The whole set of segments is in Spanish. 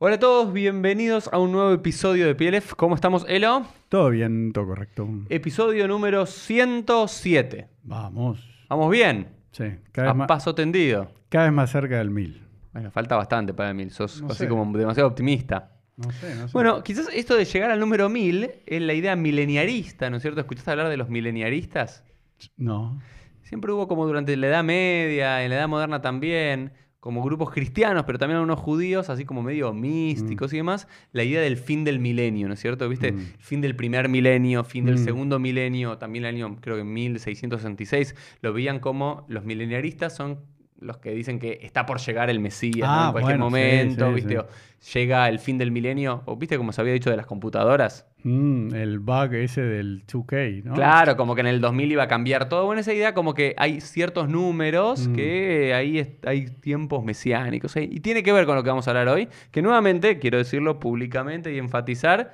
Hola a todos, bienvenidos a un nuevo episodio de PLF. ¿Cómo estamos, Elo? Todo bien, todo correcto. Episodio número 107. Vamos. ¿Vamos bien? Sí, cada A vez, más, paso tendido. cada vez más cerca del mil. Bueno, falta bastante para mil. Sos No así sé. como demasiado optimista. No sé, no sé. Bueno, quizás esto de llegar al número 1000 es la idea mileniarista, ¿no es cierto? ¿Escuchaste hablar de los mileniaristas? No. Siempre hubo como durante la Edad Media, en la Edad Moderna también, como grupos cristianos, pero también algunos judíos, así como medio místicos y demás, la idea del fin del milenio, ¿no es cierto? ¿Viste? Mm. Fin del primer milenio, fin del Mm. segundo milenio, también el año, creo que 1666, lo veían como los mileniaristas son los que dicen que está por llegar el Mesías ¿no? Ah, en cualquier bueno, momento, sí, ¿viste? sí. Llega el fin del milenio, o viste como se había dicho de las computadoras. Mm, el bug ese del 2K, ¿no? Claro, como que en el 2000 iba a cambiar todo. Bueno, esa idea como que hay ciertos números Mm. que ahí es- hay tiempos mesiánicos. ¿eh? Y tiene que ver con lo que vamos a hablar hoy. Que nuevamente, quiero decirlo públicamente y enfatizar,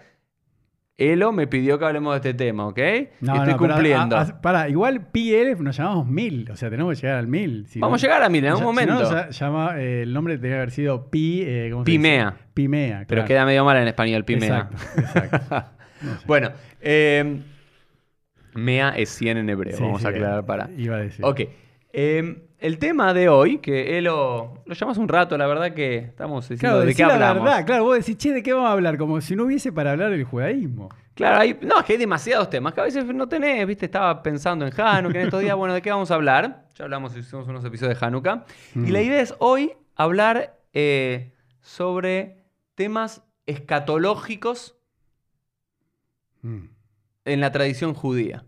Elo me pidió que hablemos de este tema, ¿ok? No, estoy no, pero, cumpliendo. ah, ah, pará, igual PLF nos llamamos mil, o sea, tenemos que llegar al mil. Si vamos no- a llegar a mil en algún sea, si no, momento. llama, eh, el nombre que haber sido Pi. eh, ¿cómo se dice? Pimea. Pimea. Pero claro. queda medio mal en español, Pimea. Exacto, bueno, eh, Mea es 100 en hebreo, Sí, vamos sí, a aclarar para. Iba a decir. Ok. El tema de hoy, que Elo lo llamas un rato, la verdad que estamos diciendo Claro, de qué la hablamos. verdad, claro, vos decís, che, ¿de qué vamos a hablar? Como si no hubiese para hablar del judaísmo. Claro, hay, no, es que hay demasiados temas que a veces no tenés, viste, estaba pensando en Hanukkah en estos días, bueno, ¿de qué vamos a hablar? Ya hablamos, hicimos unos episodios de Hanukkah. Y Mm. la idea es hoy hablar eh, sobre temas escatológicos Mm. en la tradición judía.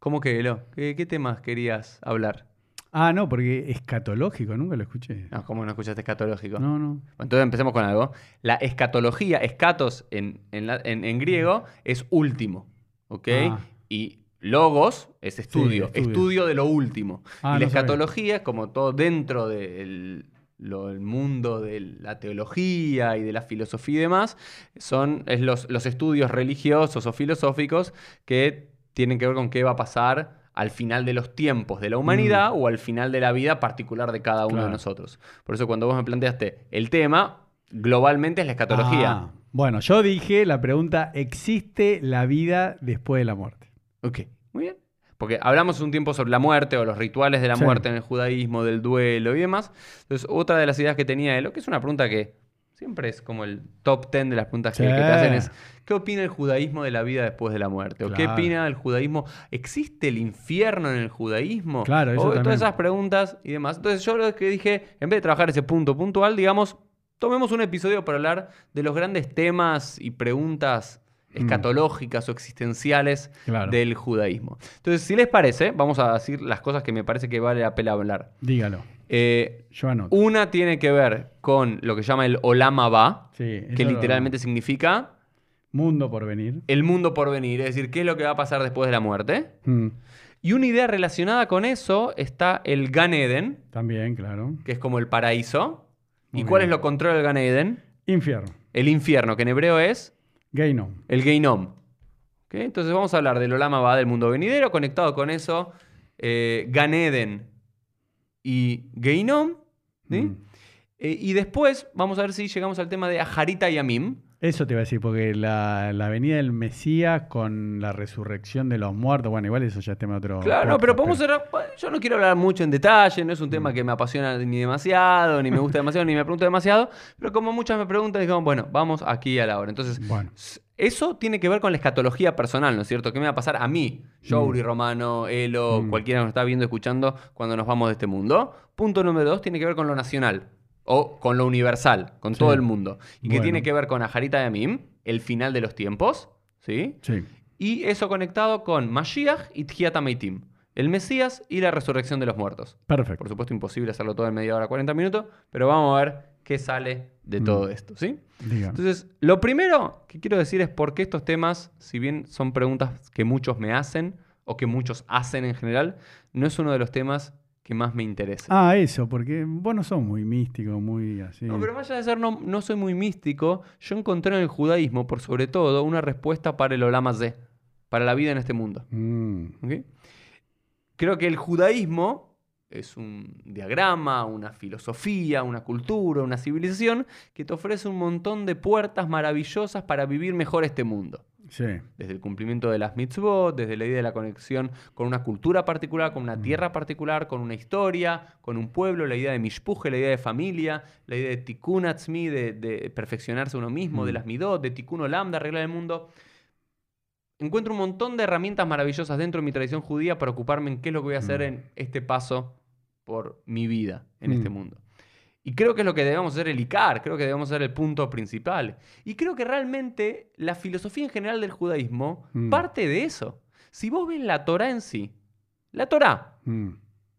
¿Cómo que, Elo? ¿Qué, qué temas querías hablar? Ah, no, porque escatológico, nunca lo escuché. No, ¿Cómo no escuchaste escatológico? No, no. Entonces empecemos con algo. La escatología, escatos en, en, la- en- en griego, es último. ¿Ok? Ah. Y logos es estudio, estudio. estudio de lo último. Ah, y la no escatología es como todo dentro del lo- el mundo de la teología y de la filosofía y demás, son es los, los estudios religiosos o filosóficos que tienen que ver con qué va a pasar al final de los tiempos de la humanidad o al final de la vida particular de cada uno de Mm. Nosotros. Por eso cuando vos me planteaste el tema, globalmente es la escatología. Ah, bueno, yo dije la pregunta, ¿existe la vida después de la muerte? Ok, muy bien. Porque hablamos un tiempo sobre la muerte o los rituales de la Sí. muerte en el judaísmo, del duelo y demás. Entonces, otra de las ideas que tenía él, que es una pregunta que siempre es como el top 10 de las preguntas que, Sí. que te hacen, es ¿qué opina el judaísmo de la vida después de la muerte? ¿O qué opina el judaísmo? ¿Existe el infierno en el judaísmo? Claro, eso O también. todas esas preguntas y demás. Entonces, yo lo que dije, en vez de trabajar ese punto puntual, digamos, tomemos un episodio para hablar de los grandes temas y preguntas escatológicas o existenciales Mm. Claro. del judaísmo. Entonces, si les parece, vamos a decir las cosas que me parece que vale la pena hablar. Dígalo. Eh, Yo anoto. una tiene que ver con lo que llama el Olam Abba, Sí, eso que lo- literalmente significa Mundo por venir. el mundo por venir, es decir, qué es lo que va a pasar después de la muerte. Mm, Y una idea relacionada con eso está el Gan Eden, También, claro. que es como el paraíso. ¿Y cuál bien. es lo contrario del Gan Eden? Infierno. El infierno, que en hebreo es Gay no. el Geinom. ¿Ok? Entonces vamos a hablar del Olam Abba, del mundo venidero, conectado con eso, eh, Gan Eden y Geinom. ¿sí? Mm. Eh, y después vamos a ver si llegamos al tema de Ajarita y Amim. Eso te iba a decir, porque la, la venida del Mesías con la resurrección de los muertos, bueno, igual eso ya es tema de otro. Claro, no, pero podemos cerrar. Yo no quiero hablar mucho en detalle, no es un tema que me apasiona ni demasiado, ni me gusta demasiado, ni me pregunto demasiado, pero como muchas me preguntan, digamos, bueno, vamos aquí a la hora. Entonces, Bueno. eso tiene que ver con la escatología personal, ¿no es cierto? ¿Qué me va a pasar a mí, Jouri, Romano, Elo, Mm. cualquiera que nos está viendo, escuchando, cuando nos vamos de este mundo? Punto número dos tiene que ver con lo nacional. O con lo universal, con Sí. todo el mundo. Y que tiene que ver con Ajarita de Amim, el final de los tiempos, ¿sí? Sí. Y eso conectado con Mashiach y Tjiat el Mesías y la resurrección de los muertos. Perfecto. Por supuesto, imposible hacerlo todo en media hora, 40 minutos, pero vamos a ver qué sale de Mm. todo esto, ¿sí? Diga. Entonces, lo primero que quiero decir es por qué estos temas, si bien son preguntas que muchos me hacen o que muchos hacen en general, no es uno de los temas que más me interesa. Ah, eso, porque vos no sos muy místico, muy así. No, pero más allá de ser no, no soy muy místico, yo encontré en el judaísmo, por sobre todo, una respuesta para el Olam Hazeh, para la vida en este mundo. Mm, ¿ok? Creo que el judaísmo es un diagrama, una filosofía, una cultura, una civilización que te ofrece un montón de puertas maravillosas para vivir mejor este mundo. Sí. Desde el cumplimiento de las mitzvot, desde la idea de la conexión con una cultura particular, con una Mm. tierra particular, con una historia, con un pueblo, la idea de mishpuje, la idea de familia, la idea de tikkun atzmi, de, de perfeccionarse uno mismo, de Mm. las midot, de tikkun olam, de arreglar el mundo. Encuentro un montón de herramientas maravillosas dentro de mi tradición judía para ocuparme en qué es lo que voy a hacer Mm. en este paso por mi vida en este mundo. Y creo que es lo que debemos hacer el ICAR, creo que debemos ser el punto principal. Y creo que realmente la filosofía en general del judaísmo Mm. parte de eso. Si vos ves la Torah en sí, la Torah, Mm.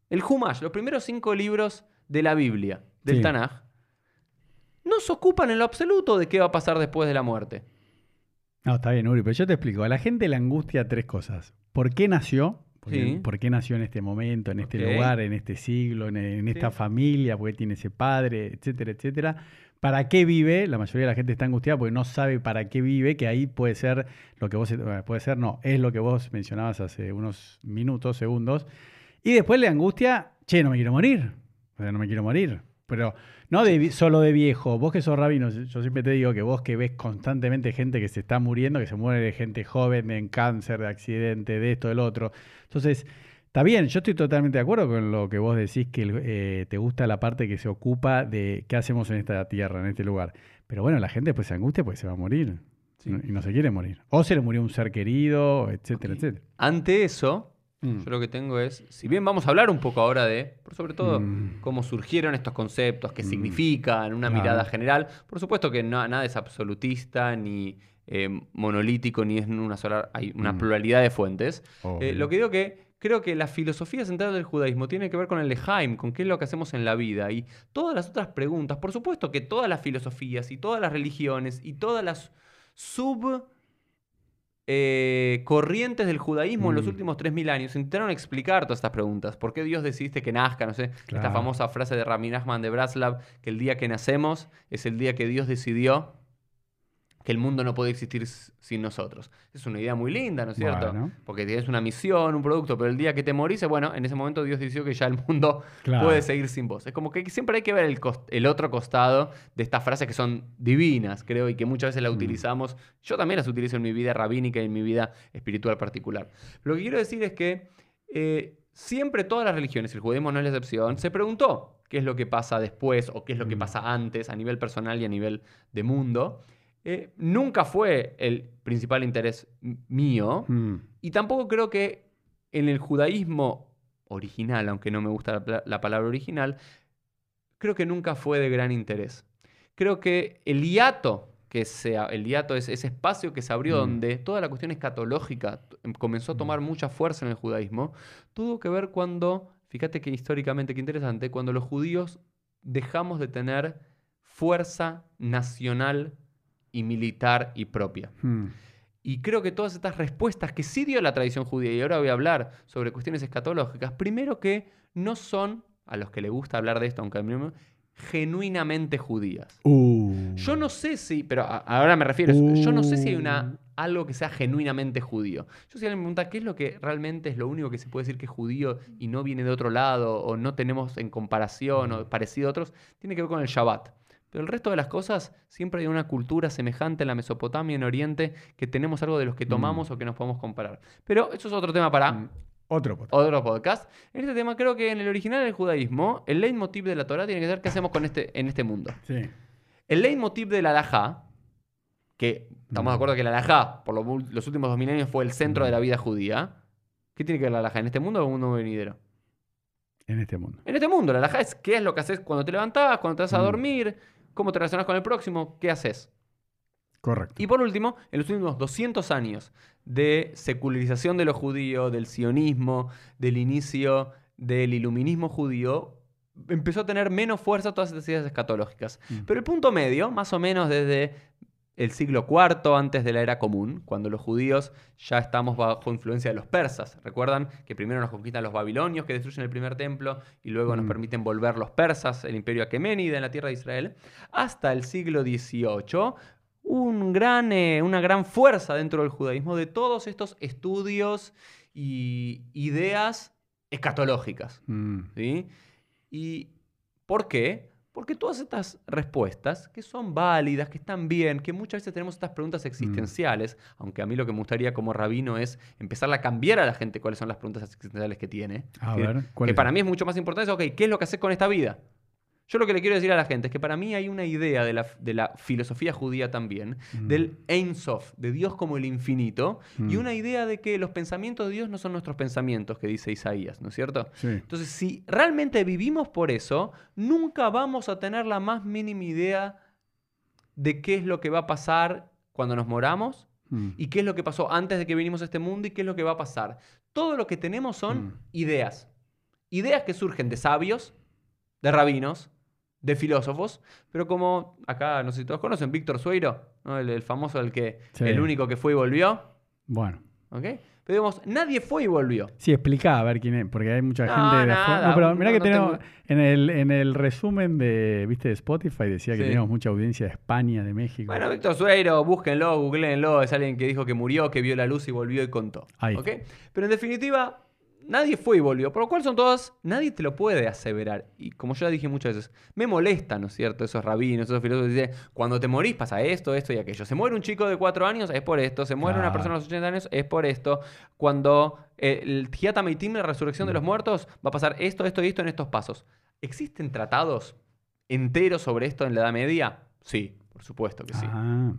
el Humash, los primeros cinco libros de la Biblia, del Sí. Tanaj, no se ocupan en lo absoluto de qué va a pasar después de la muerte. No, está bien, Uri, pero yo te explico. A la gente le angustia tres cosas. ¿Por qué nació? ¿Por qué, Sí. por qué nació en este momento, en este lugar, en este siglo, en, en esta Sí. familia? ¿Por qué tiene ese padre? Etcétera, etcétera. ¿Para qué vive? La mayoría de la gente está angustiada porque no sabe para qué vive, que ahí puede ser lo que vos... bueno, Puede ser, no, es lo que vos mencionabas hace unos minutos, segundos. Y después le angustia, che, no me quiero morir. O sea, no me quiero morir. Pero no de, solo de viejo. Vos que sos rabino, yo siempre te digo que vos que ves constantemente gente que se está muriendo, que se muere de gente joven, de en cáncer, de accidente, de esto, del otro. Entonces, está bien, yo estoy totalmente de acuerdo con lo que vos decís, que eh, te gusta la parte que se ocupa de qué hacemos en esta tierra, en este lugar. Pero bueno, la gente después se angustia porque se va a morir. Sí. Y no- se quiere morir. O se le murió un ser querido, etcétera, etcétera. Ante eso, Mm. yo lo que tengo es, si bien vamos a hablar un poco ahora de, por sobre todo, Mm. cómo surgieron estos conceptos, qué Mm. significan, una Claro. mirada general, por supuesto que no- nada es absolutista ni eh, monolítico, ni es una sola, hay una pluralidad de fuentes. Eh, lo que digo que creo que la filosofía central del judaísmo tiene que ver con el lejaim, con qué es lo que hacemos en la vida y todas las otras preguntas. Por supuesto que todas las filosofías y todas las religiones y todas las sub eh, corrientes del judaísmo en los Mm. últimos 3.000 años intentaron explicar todas estas preguntas. ¿Por qué Dios decidiste que nazca? No sé, esta famosa frase de Ramin Nachman de Braslav, que el día que nacemos es el día que Dios decidió que el mundo no puede existir sin nosotros. Es una idea muy linda, ¿no es cierto? Bueno. Porque tienes una misión, un producto, pero el día que te morís, bueno, en ese momento Dios decidió que ya el mundo Claro. puede seguir sin vos. Es como que siempre hay que ver el otro costado de estas frases que son divinas, creo, y que muchas veces las Mm. utilizamos. Yo también las utilizo en mi vida rabínica y en mi vida espiritual particular. Lo que quiero decir es que eh, siempre todas las religiones, el judaísmo no es la excepción, se preguntó qué es lo que pasa después o qué es lo que Mm. pasa antes a nivel personal y a nivel de mundo. Eh, nunca fue el principal interés mío. Mm. Y tampoco creo que en el judaísmo original, aunque no me gusta la, palabra original, creo que nunca fue de gran interés. Creo que el hiato, que sea, el hiato es ese espacio que se abrió Mm. donde toda la cuestión escatológica comenzó a tomar mucha fuerza en el judaísmo, tuvo que ver cuando, fíjate que históricamente, qué interesante, cuando los judíos dejamos de tener fuerza nacional y militar y propia. Mm. Y creo que todas estas respuestas que sí dio la tradición judía, y ahora voy a hablar sobre cuestiones escatológicas, primero que no son, a los que les gusta hablar de esto, aunque a mí no me- genuinamente judías. Uh. Yo no sé si, pero a- ahora me refiero, yo no sé si hay Uh. una, algo que sea genuinamente judío. Yo si alguien me pregunta qué es lo que realmente es lo único que se puede decir que es judío y no viene de otro lado, o no tenemos en comparación o parecido a otros, tiene que ver con el Shabbat. Pero el resto de las cosas, siempre hay una cultura semejante en la Mesopotamia, en Oriente, que tenemos algo de los que tomamos o que nos podemos comparar. Pero eso es otro tema para Mm. Otro podcast. otro podcast. En este tema creo que en el original del judaísmo, el leitmotiv de la Torah tiene que ser qué hacemos con este, en este mundo. Sí. El leitmotiv de la halajá, que estamos de Mm. acuerdo que la halajá, por lo los últimos dos milenios, fue el centro de la vida judía. ¿Qué tiene que ver la halajá? ¿En este mundo o en un mundo venidero? En este mundo. En este mundo, la halajá es qué es lo que haces cuando te levantás, cuando te vas a Mm. dormir, cómo te relacionas con el próximo, qué haces. Correcto. Y por último, en los últimos 200 años de secularización de lo judío, del sionismo, del inicio del iluminismo judío, empezó a tener menos fuerza todas estas ideas escatológicas. Mm. Pero el punto medio, más o menos desde el siglo IV antes de la era común, cuando los judíos ya estamos bajo influencia de los persas. Recuerdan que primero nos conquistan los babilonios que destruyen el primer templo y luego nos Mm. permiten volver los persas, el imperio aqueménida en la tierra de Israel, hasta el siglo XVIII. Un gran, eh, una gran fuerza dentro del judaísmo de todos estos estudios y ideas escatológicas. Mm. ¿sí? ¿Y por qué? Porque todas estas respuestas, que son válidas, que están bien, que muchas veces tenemos estas preguntas existenciales, aunque a mí lo que me gustaría como rabino es empezar a cambiar a la gente cuáles son las preguntas existenciales que tiene. A que, ver, ¿cuál que es? para mí es mucho más importante, es, ok, ¿qué es lo que haces con esta vida? Yo lo que le quiero decir a la gente es que para mí hay una idea de la, de la filosofía judía también, Mm. del Ein Sof, de Dios como el infinito, y Mm. una idea de que los pensamientos de Dios no son nuestros pensamientos, que dice Isaías, ¿no es cierto? Sí. Entonces, si realmente vivimos por eso, nunca vamos a tener la más mínima idea de qué es lo que va a pasar cuando nos moramos Mm. y qué es lo que pasó antes de que vinimos a este mundo y qué es lo que va a pasar. Todo lo que tenemos son Mm. ideas. Ideas que surgen de sabios, de rabinos, de filósofos, pero como acá, no sé si todos conocen, Víctor Sueiro, ¿no? el, el famoso, el, que, Sí. el único que fue y volvió, Bueno. ¿ok? Pero digamos, nadie fue y volvió. Sí, explica a ver quién es, porque hay mucha No, gente de afuera. No, pero mirá no, que tenemos, tengo- en, el, en el resumen de, ¿viste, de Spotify decía que Sí. teníamos mucha audiencia de España, de México. Bueno, Víctor Sueiro, búsquenlo, googleenlo, es alguien que dijo que murió, que vio la luz y volvió y contó. Ahí. ¿ok? Pero en definitiva, nadie fue y volvió, por lo cual son todas, nadie te lo puede aseverar. Y como yo ya dije muchas veces, me molesta, ¿no es cierto? Esos rabinos, esos filósofos que dicen, cuando te morís pasa esto, esto y aquello. Se muere un chico de cuatro años, es por esto. Se muere una persona a los 80 años, es por esto. Cuando eh, el Thiata Meitim, la resurrección de los muertos, va a pasar esto, esto y esto en estos pasos. ¿Existen tratados enteros sobre esto en la Edad Media? Sí, por supuesto que sí. Ah,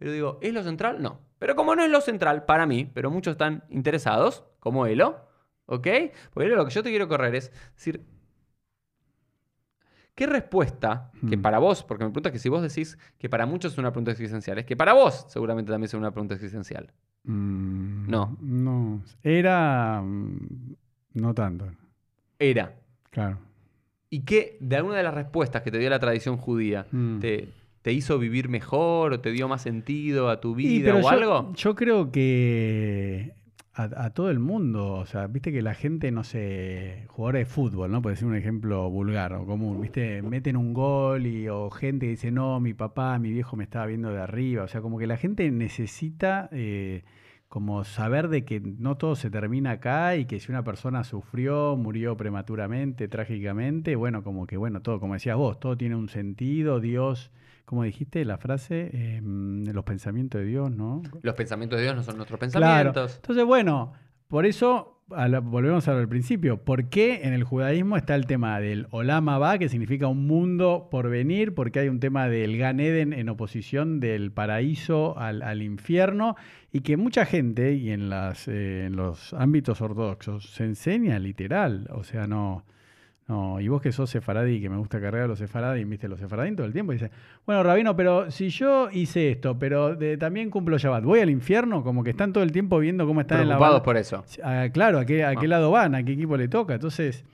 Pero digo, ¿es lo central? No. Pero como no es lo central para mí, pero muchos están interesados, como Elo, ¿ok? Porque Elo, lo que yo te quiero correr es decir, ¿qué respuesta que Hmm. para vos, porque me preguntas que si vos decís que para muchos es una pregunta existencial, es que para vos seguramente también es una pregunta existencial. mm, No. No. Era. mm, No tanto. Era. Claro. ¿Y qué de alguna de las respuestas que te dio la tradición judía Mm. te, te hizo vivir mejor o te dio más sentido a tu vida o yo, algo? Yo creo que a, a todo el mundo, o sea, viste que la gente, no sé, jugadores de fútbol, ¿no? Por decir un ejemplo vulgar o común, viste, meten un gol y o gente que dice, no, mi papá, mi viejo me estaba viendo de arriba, o sea, como que la gente necesita eh, como saber de que no todo se termina acá y que si una persona sufrió, murió prematuramente, trágicamente, bueno, como que, bueno, todo, como decías vos, todo tiene un sentido, Dios... ¿Cómo dijiste la frase? Em, los pensamientos de Dios, ¿no? Los pensamientos de Dios no son nuestros Claro. pensamientos. Entonces, bueno, por eso a la- volvemos al principio. ¿Por qué en el judaísmo está el tema del Olam Abba, que significa un mundo por venir? Porque hay un tema del Gan Eden en oposición del paraíso al, al infierno y que mucha gente, y en, las, eh, en los ámbitos ortodoxos, se enseña literal. O sea, no... No, y vos que sos sefaradí, que me gusta cargar a los sefaradí, viste los sefaradín todo el tiempo, dice, bueno, Rabino, pero si yo hice esto, pero de- también cumplo Shabbat, ¿voy al infierno? Como que están todo el tiempo viendo cómo están en la Preocupados por eso. Ah, claro, ¿a qué, a qué Ah. lado van? ¿A qué equipo le toca? Entonces,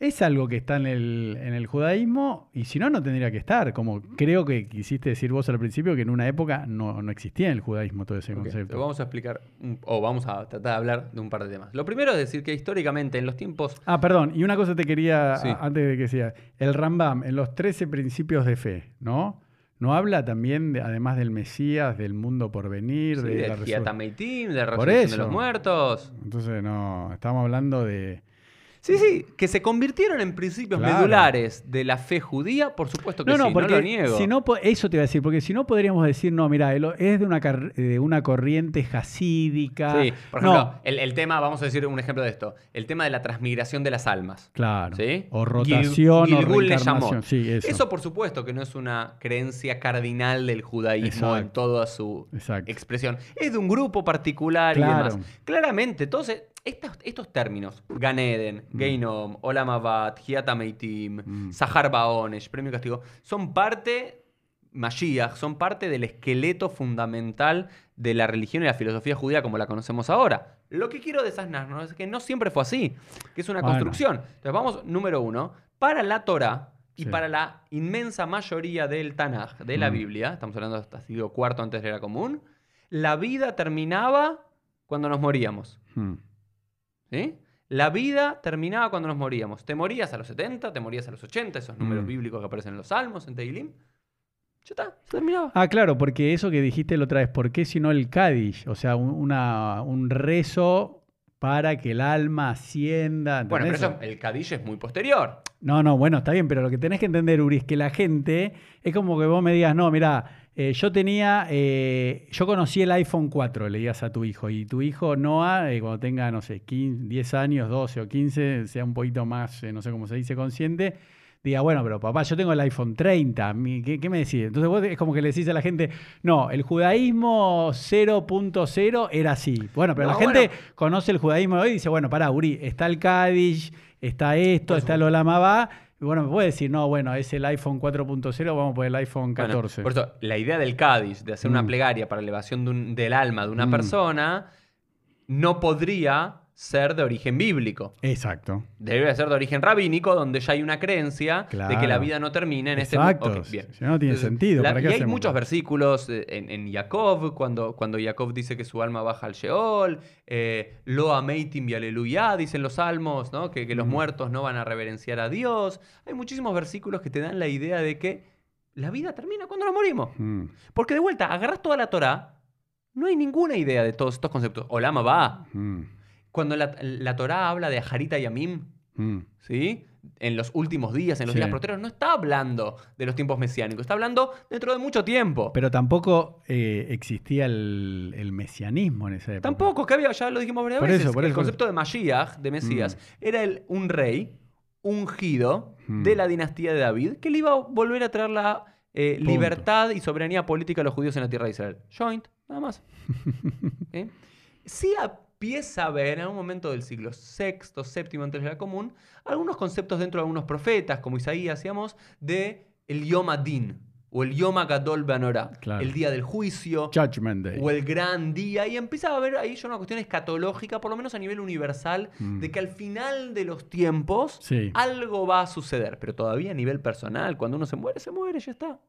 es algo que está en el, en el judaísmo y si no, no tendría que estar. Como creo que quisiste decir vos al principio que en una época no, no existía en el judaísmo todo ese concepto. vamos a explicar, o vamos a tratar de hablar de un par de temas. Lo primero es decir que históricamente en los tiempos... Ah, perdón, y una cosa te quería, Sí. antes de que sea, el Rambam, en los 13 principios de fe, ¿no? ¿No habla también, de- además del Mesías, del mundo por venir, Sí, de la del de la resurrección de los muertos. Entonces, no, estamos hablando de... Sí, sí, que se convirtieron en principios Claro. medulares de la fe judía, por supuesto que No, no, sí, porque no lo niego. si no, po- eso te iba a decir, porque si no podríamos decir, no, mira, es de una, de una corriente jasídica. Sí, por ejemplo, No, el, el tema, vamos a decir un ejemplo de esto, el tema de la transmigración de las almas. claro. ¿Sí? O Gil- rotación o Gilgul le llamó. Sí, eso. Eso. por supuesto, que no es una creencia cardinal del judaísmo en toda su Exacto. expresión. Es de un grupo particular y Claro. demás. Claramente, entonces, estos, estos términos, Gan Eden, Geinom, Olam Abad, Hiatameitim, Mm. Sahar Baonesh, Premio Castigo, son parte, Mashiach, son parte del esqueleto fundamental de la religión y la filosofía judía como la conocemos ahora. Lo que quiero desasnarnos es que no siempre fue así, que es una Bueno. construcción. Entonces vamos, número uno, para la Torah y Sí. para la inmensa mayoría del Tanaj, de la Mm. Biblia, estamos hablando hasta siglo cuarto antes de la era común, la vida terminaba cuando nos moríamos. Mm. ¿Sí? La vida terminaba cuando nos moríamos. Te morías a los 70, te morías a los 80, esos números Mm. bíblicos que aparecen en los Salmos, en Teilim. Ya está, se terminaba. Ah, claro, porque eso que dijiste la otra vez, ¿por qué si no el Kadish? O sea, un, una- un rezo para que el alma ascienda. Bueno, pero ¿entendés? eso, el Kadish es muy posterior. No, no, bueno, está bien, pero lo que tenés que entender, Uri, es que la gente es como que vos me digas, no, mira, eh, yo tenía, eh, yo conocí el iPhone 4, le digas a tu hijo, y tu hijo Noah, eh, cuando tenga, no sé, 15, 10 años, 12 o 15, sea un poquito más, no sé cómo se dice, consciente, diga, bueno, pero papá, yo tengo el iPhone 30, mi- ¿qué, qué me decís? Entonces vos es como que le decís a la gente, no, el judaísmo 0.0 era así. Bueno, pero No, la gente bueno. conoce el judaísmo de hoy y dice, bueno, pará, Uri, está el Kaddish, está esto, está el Olam Abba, y bueno, me puede decir, no, bueno, es el iPhone 4.0, vamos por el iPhone Bueno, 14. por eso, la idea del Kadish, de hacer una Mm. plegaria para elevación de un- del alma de una Mm. persona, no podría ser de origen bíblico. Exacto. Debería ser de origen rabínico, donde ya hay una creencia de que la vida no termina en Exacto. este bien. Si no, no tiene sentido, ¿para y hay hacemos? muchos versículos eh, en, en Jacob, cuando, cuando Jacob dice que su alma baja al Sheol, eh, Lo ameitim y aleluya, dicen los salmos, ¿no? que, que los Mm. muertos no van a reverenciar a Dios. Hay muchísimos versículos que te dan la idea de que la vida termina cuando nos morimos. Mm. Porque de vuelta, agarras toda la Torá, no hay ninguna idea de todos estos conceptos. Olama va. Mm. Cuando la, la Torá habla de Harita y Amim, Mm. ¿sí? En los últimos días, en los Sí. días proteros, no está hablando de los tiempos mesiánicos, está hablando dentro de mucho tiempo. Pero tampoco eh, existía el, el mesianismo en esa época. Tampoco, que había, ya lo dijimos varias Por veces, eso, por el eso, concepto de Mashiach, de Mesías, era el, un rey ungido Mm. de la dinastía de David que le iba a volver a traer la eh, libertad y soberanía política a los judíos en la tierra de Israel. Joint, nada más. ¿Eh? Sí empieza a ver en algún momento del siglo sexto, séptimo antes de la común, algunos conceptos dentro de algunos profetas, como Isaías, digamos, de el Yom Adin o el Yom Gadol Beanorá, Claro. el día del juicio Judgment Day. o el gran día, y empieza a haber ahí ya una cuestión escatológica, por lo menos a nivel universal, Mm. de que al final de los tiempos Sí. algo va a suceder, pero todavía a nivel personal, cuando uno se muere, se muere, ya está.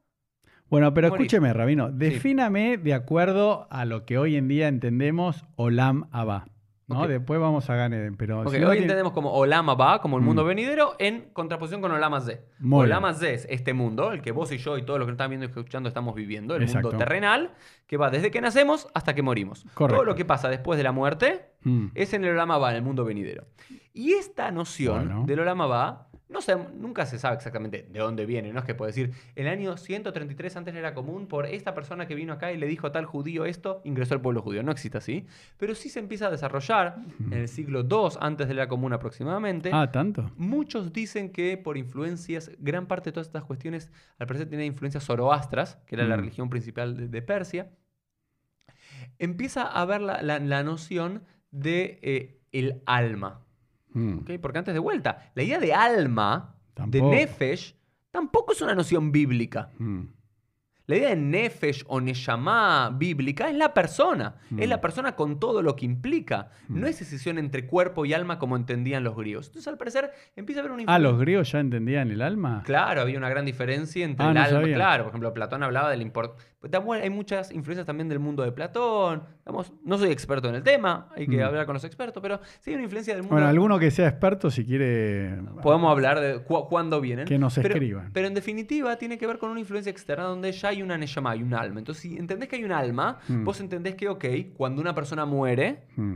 Bueno, pero escúcheme, Rabino, defíname de acuerdo a lo que hoy en día entendemos Olam Abba. ¿no? Ok. Después vamos a Ganeden, pero... Ok, si hoy tiene- entendemos como Olama va, como el mundo Mm. venidero, en contraposición con Olama Z. Muy Olama Z es este mundo, el que vos y yo y todos los que nos están viendo y escuchando estamos viviendo, el Exacto. mundo terrenal, que va desde que nacemos hasta que morimos. Correcto. Todo lo que pasa después de la muerte Mm. es en el Olama va, en el mundo venidero. Y esta noción Bueno. del Olama va, no sé, nunca se sabe exactamente de dónde viene, no es que puedo decir, el año 133 antes era común por esta persona que vino acá y le dijo a tal judío esto, ingresó al pueblo judío. No existe así, pero sí se empieza a desarrollar en el siglo II antes de la común aproximadamente. Ah, ¿tanto? Muchos dicen que por influencias, gran parte de todas estas cuestiones al parecer tienen influencias zoroastras, que era la Mm. religión principal de, de Persia. Empieza a haber la, la- la noción de eh, el alma. Mm. ¿ok? Porque antes de vuelta, la idea de alma, de nefesh, tampoco es una noción bíblica. Mm. La idea de nefesh o neshama bíblica es la persona. Es Mm. la persona con todo lo que implica. No Mm. es decisión entre cuerpo y alma como entendían los griegos. Entonces, al parecer, empieza a haber una Ah, ¿los griegos ya entendían el alma? Claro, había una gran diferencia entre Ah, el no alma. sabía. Claro, por ejemplo, Platón hablaba del import. Pues, Hay muchas influencias también del mundo de Platón. Digamos, no soy experto en el tema, hay que Mm. hablar con los expertos, pero sí hay una influencia del mundo. Bueno, alguno que sea experto, si quiere... Podemos hablar de cu- cuándo vienen. Que nos pero, escriban. Pero en definitiva tiene que ver con una influencia externa donde ya hay una neshama, hay un alma. Entonces, si entendés que hay un alma, Mm. vos entendés que, ok, cuando una persona muere, Mm.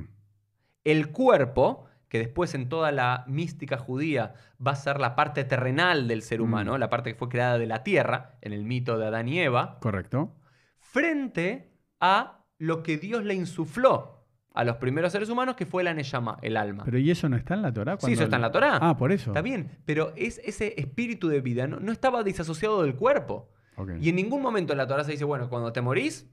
el cuerpo, que después en toda la mística judía va a ser la parte terrenal del ser Mm. humano, la parte que fue creada de la tierra, en el mito de Adán y Eva, Correcto. frente a lo que Dios le insufló a los primeros seres humanos, que fue la Neshama, el alma. Pero ¿y eso no está en la Torah? sí, eso está en la Torá. Ah, por eso. Está bien, pero es ese espíritu de vida no, no estaba disasociado del cuerpo. Y en ningún momento en la Torah se dice, bueno, cuando te morís,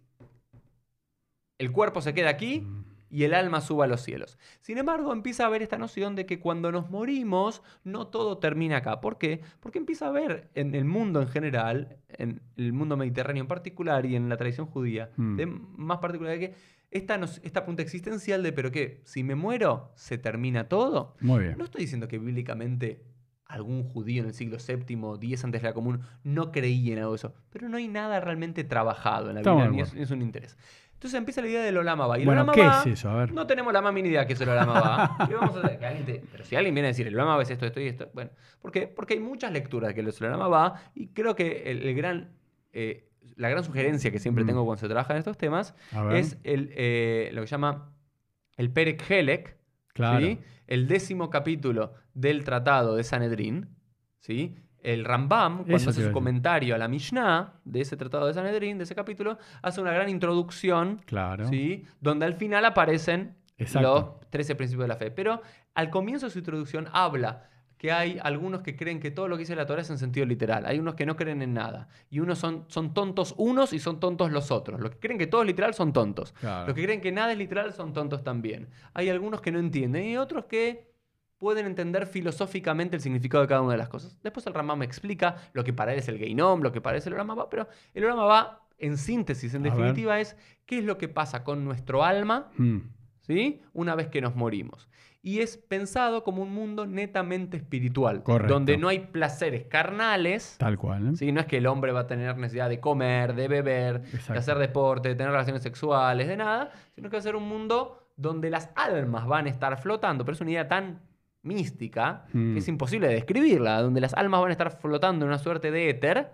el cuerpo se queda aquí Mm. Y el alma suba a los cielos. Sin embargo, empieza a haber esta noción de que cuando nos morimos, no todo termina acá. ¿Por qué? Porque empieza a haber en el mundo en general, en el mundo mediterráneo en particular y en la tradición judía, Mm. de más particular que esta, nos- esta punta existencial de, pero qué, si me muero, se termina todo. Muy bien. No estoy diciendo que bíblicamente algún judío en el siglo VII, 10 antes de la común, no creía en algo de eso. Pero no hay nada realmente trabajado en la Biblia, es, ni es un interés. Entonces empieza la idea del Olama Ba. Y el Bueno, Olama ¿qué Ba, es eso? A ver. No tenemos la más mínima idea qué es el Olama Ba. ¿Qué vamos a hacer? Que alguien te- Pero si alguien viene a decir el Olama Ba es esto, esto y esto. Bueno, ¿por qué? Porque hay muchas lecturas de que es el Olama Ba y creo que el, el gran, eh, la gran sugerencia que siempre Mm. tengo cuando se trabaja en estos temas es el, eh, lo que llama el Perek Helek Claro. ¿sí? El décimo capítulo del tratado de Sanedrín, ¿sí? El Rambam, cuando Eso hace su comentario a la Mishnah de ese tratado de Sanedrín, de ese capítulo, hace una gran introducción, Claro. ¿sí? Donde al final aparecen Exacto. los 13 principios de la fe. Pero al comienzo de su introducción habla que hay algunos que creen que todo lo que dice la Torah es en sentido literal. Hay unos que no creen en nada. Y unos son, son tontos unos y son tontos los otros. Los que creen que todo es literal son tontos. Claro. Los que creen que nada es literal son tontos también. Hay algunos que no entienden y otros que pueden entender filosóficamente el significado de cada una de las cosas. Después el Rambam explica lo que para él es el Geinom, lo que para él es el Olam Abba, pero el Olam Abba, en síntesis, en A ver. definitiva, es qué es lo que pasa con nuestro alma Mm. ¿sí? Una vez que nos morimos. Y es pensado como un mundo netamente espiritual, Correcto. donde no hay placeres carnales. Tal cual. ¿eh? ¿sí? No es que el hombre va a tener necesidad de comer, de beber, Exacto. de hacer deporte, de tener relaciones sexuales, de nada, sino que va a ser un mundo donde las almas van a estar flotando. Pero es una idea tan mística Mm. que es imposible de describirla, donde las almas van a estar flotando en una suerte de éter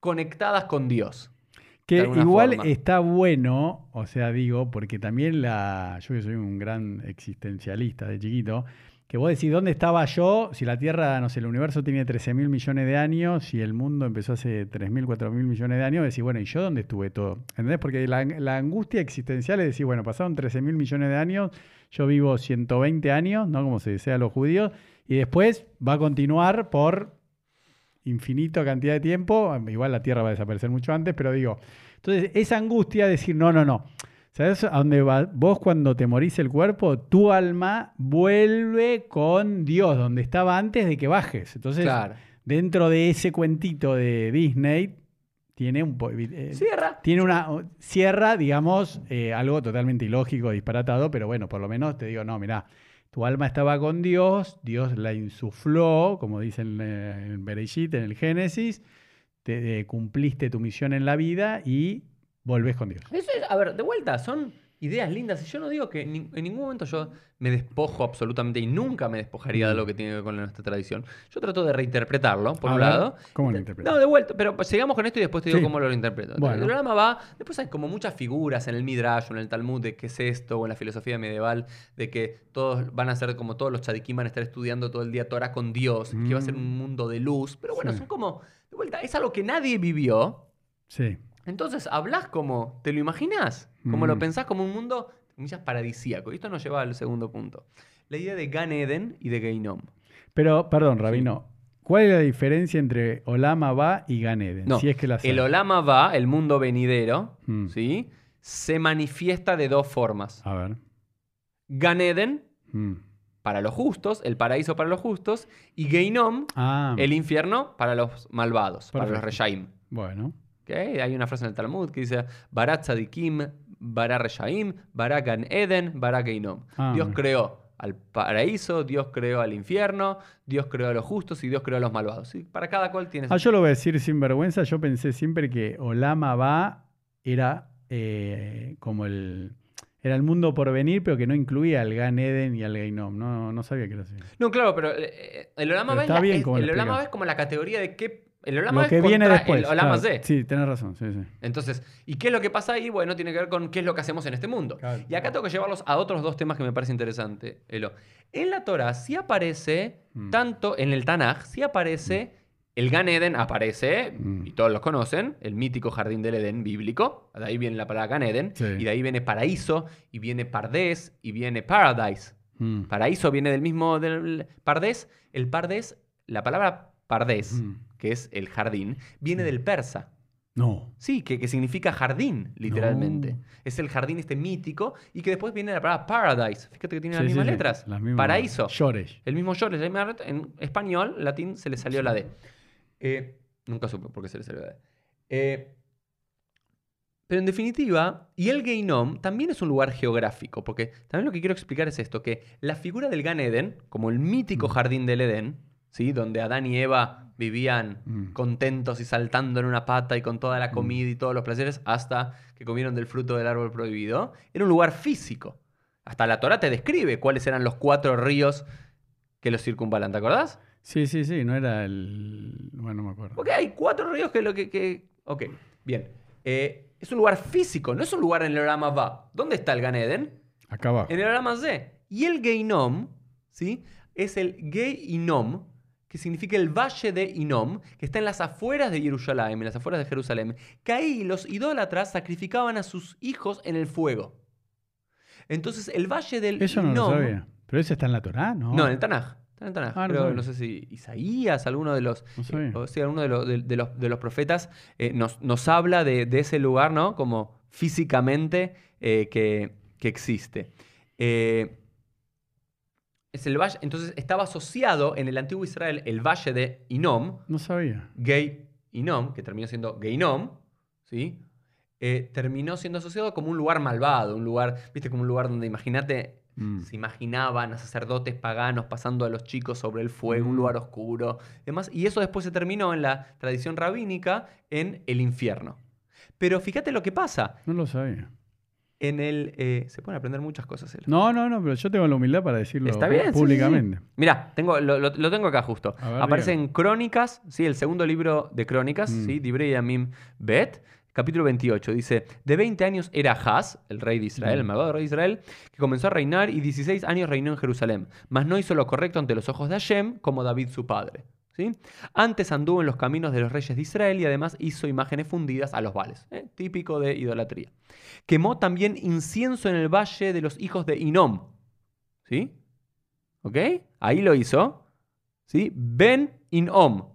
conectadas con Dios. Que igual forma. está bueno, o sea, digo, porque también la. Yo que soy un gran existencialista de chiquito, que vos decís, ¿dónde estaba yo si la Tierra, no sé, el universo tiene 13 mil millones de años y el mundo empezó hace 3 mil, 4 mil millones de años? Decís, bueno, ¿y yo dónde estuve todo? ¿Entendés? Porque la, angustia existencial es decir, bueno, pasaron 13 mil millones de años, yo vivo 120 años, ¿no? Como se desea a los judíos, y después va a continuar por infinito cantidad de tiempo, igual la Tierra va a desaparecer mucho antes, pero digo, entonces esa angustia de decir, no, no, no, ¿sabes a dónde va? Vos cuando te morís el cuerpo, tu alma vuelve con Dios, donde estaba antes de que bajes. Entonces, Claro. dentro de ese cuentito de Disney, tiene un eh, Cierra. tiene una cierra, digamos, eh, algo totalmente ilógico, disparatado, pero bueno, por lo menos te digo, no, mirá, tu alma estaba con Dios, Dios la insufló, como dicen eh, en Bereshit, en el Génesis, te, eh, cumpliste tu misión en la vida y volvés con Dios. Eso es, a ver, de vuelta, son ideas lindas. Y yo no digo que ni- en ningún momento yo me despojo absolutamente y nunca me despojaría de lo que tiene que ver con nuestra tradición. Yo trato de reinterpretarlo, por A un ver, lado. ¿cómo lo De- interpretas? No, de vuelta, pero pues, sigamos con esto y después te digo Sí. cómo lo interpreto. Bueno. El programa va, después hay como muchas figuras en el Midrash o en el Talmud de qué es esto, o en la filosofía medieval, de que todos van a ser como todos los chadikim van a estar estudiando todo el día Torah con Dios, que va a ser un mundo de luz. Pero bueno, Sí. son como, de vuelta, es algo que nadie vivió. Sí. Entonces, hablas como, ¿te lo imaginas? Como Mm. lo pensás como un mundo, comillas, paradisíaco. Y esto nos lleva al segundo punto. La idea de Gan Eden y de Geinom. Pero, perdón, Rabino, ¿cuál es la diferencia entre Olam Abba y Gan Eden? No, Si es que la el. Olama va, el mundo venidero, Mm. ¿sí? Se manifiesta de dos formas. A ver. Gan Eden, Mm. para los justos, el paraíso para los justos, y Geinom, Ah, el infierno para los malvados, para los. Reshaim. bueno. Hay una frase en el Talmud que dice, Barat Tzadikim, Barat Reshaim, Barat Gan Eden, Barat Geinom. Ah, Dios creó al paraíso, Dios creó al infierno, Dios creó a los justos y Dios creó a los malvados. ¿sí? Para cada cual tiene... Ah, yo lo voy a decir sin vergüenza. Yo pensé siempre que Olama va era eh, como el. Era el mundo por venir, pero que no incluía al Gan Eden y al Gainom. No, no sabía que era así. No, claro, pero eh, el Olama es lo el Olama va es como la categoría de qué... El Olama Lo es que viene contra después. el Olama claro. Z. Sí, tenés razón. Sí, sí. Entonces, ¿y qué es lo que pasa ahí? Bueno, tiene que ver con qué es lo que hacemos en este mundo. Claro. Y acá tengo que llevarlos a otros dos temas que me parece interesante, Elo. En la Torah sí aparece, Mm. tanto en el Tanaj, sí aparece, el Gan Eden aparece, Mm. y todos los conocen, el mítico jardín del Edén bíblico, de ahí viene la palabra Gan Eden, Sí. y de ahí viene paraíso, y viene pardés, y viene paradise. Mm. Paraíso viene del mismo, del pardés. El pardés, la palabra pardés, Mm. Que es el jardín, viene del persa. No. Sí, que, que significa jardín, literalmente. No. Es el jardín este mítico y que después viene la palabra paradise. Fíjate que tiene Sí, las mismas sí. letras. Las mismas- Paraíso. Llores. El mismo letra. en español, latín, se le salió la D. Eh, nunca supe por qué se le salió la D. Eh, pero en definitiva, y el Geinom también es un lugar geográfico, porque también lo que quiero explicar es esto, que la figura del Gan Eden, como el mítico jardín del Edén, ¿sí? donde Adán y Eva vivían Mm. contentos y saltando en una pata y con toda la comida y todos los placeres hasta que comieron del fruto del árbol prohibido, era un lugar físico. Hasta la Torah te describe cuáles eran los cuatro ríos que los circunvalan, ¿te acordás? Sí, sí, sí. No era el. Bueno, no me acuerdo. Porque hay cuatro ríos que lo que... que- Ok, bien. Eh, es un lugar físico, no es un lugar en el Orama Va. ¿Dónde está el Gan Eden? Acá abajo. En el Orama Z. Y el Geinom, ¿sí? Es el Geinom, que significa el valle de Inom, que está en las afueras de Jerusalén, en las afueras de Jerusalén, que ahí los idólatras sacrificaban a sus hijos en el fuego. Entonces, el valle del Eso no Inom... lo sabía. Pero eso está en la Torá, ¿no? No, en el Tanaj. Está en el Tanaj. Ah, no sé si Isaías, alguno de los, No eh, o sea, alguno de los, de, de los, de los profetas eh, nos, nos habla de, de ese lugar, ¿no? Como físicamente eh, que, que existe. Eh, es el valle, entonces estaba asociado en el antiguo Israel el valle de Inom, No sabía. Gay Inom, que terminó siendo Geinom, ¿sí? Eh, terminó siendo asociado como un lugar malvado, un lugar, viste, como un lugar donde imagínate, Mm. se imaginaban a sacerdotes paganos pasando a los chicos sobre el fuego, un Mm. lugar oscuro, demás, y eso después se terminó en la tradición rabínica en el infierno. Pero fíjate lo que pasa, No lo sabía. En el... eh, se pueden aprender muchas cosas. No, no, no, pero yo tengo la humildad para decirlo Está bien, sí, sí, sí. públicamente. Mirá, tengo, lo, lo- lo tengo acá justo. Ver, Aparece en Crónicas, ¿sí? el segundo libro de Crónicas, Mm. ¿sí? Yamim Bet, capítulo 28. Dice, de 20 años era Haz, el rey de Israel, el Mm. malvado rey de Israel, que comenzó a reinar y 16 años reinó en Jerusalén. Mas no hizo lo correcto ante los ojos de Hashem, como David su padre. Antes anduvo en los caminos de los reyes de Israel y además hizo imágenes fundidas a los vales, ¿eh? típico de idolatría. Quemó también incienso en el valle de los hijos de Inom. ¿Sí? ¿Ok? Ahí lo hizo. ¿Sí? Ben Inom.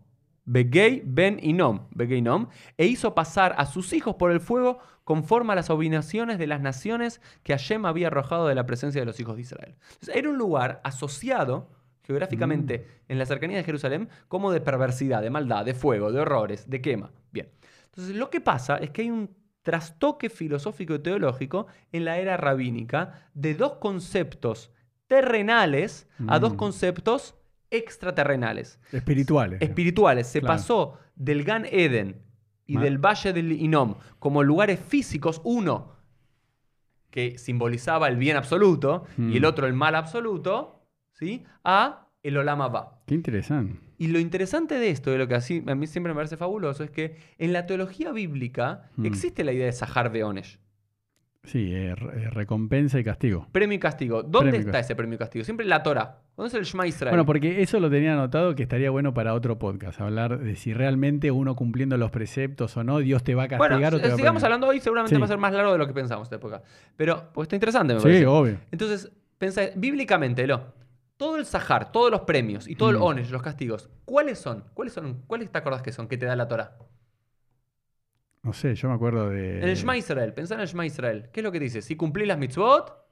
Begei Ben Inom. Begei Inom. E hizo pasar a sus hijos por el fuego conforme a las abominaciones de las naciones que Hashem había arrojado de la presencia de los hijos de Israel. Era un lugar asociado geográficamente en la cercanía de Jerusalén como de perversidad, de maldad, de fuego, de horrores, de quema. Bien. Entonces, lo que pasa es que hay un trastoque filosófico y teológico en la era rabínica de dos conceptos terrenales a dos Mm. conceptos extraterrenales, Espirituales. espirituales. Se Claro. pasó del Gan Eden y del Valle del Inom como lugares físicos, uno que simbolizaba el bien absoluto y el Mm. otro el mal absoluto, ¿sí? a el Olam Abba. Qué interesante. Y lo interesante de esto, de lo que así, a mí siempre me parece fabuloso, es que en la teología bíblica Mm. existe la idea de Sahar Beonesh. Sí, eh, re- eh, recompensa y castigo. Premio y castigo. ¿Dónde Premio está castigo. ese premio y castigo? Siempre en la Torah. ¿Dónde es el Shema Israel? Bueno, porque eso lo tenía anotado que estaría bueno para otro podcast, hablar de si realmente uno cumpliendo los preceptos o no, Dios te va a Bueno, castigar o te va a sigamos premiar. hablando hoy, seguramente Sí. va a ser más largo de lo que pensamos esta época. Pero, pues está interesante, me Sí, parece. obvio. Entonces, pensá, bíblicamente, lo, todo el Sahar, todos los premios y todo el Mm. Onesh, los castigos, ¿cuáles son? ¿Cuáles son? ¿Cuáles te acordás que son que te da la Torah? No sé, yo me acuerdo de... En el Shema Israel, pensá en el Shema Israel. ¿Qué es lo que dice? Si cumplís las mitzvot,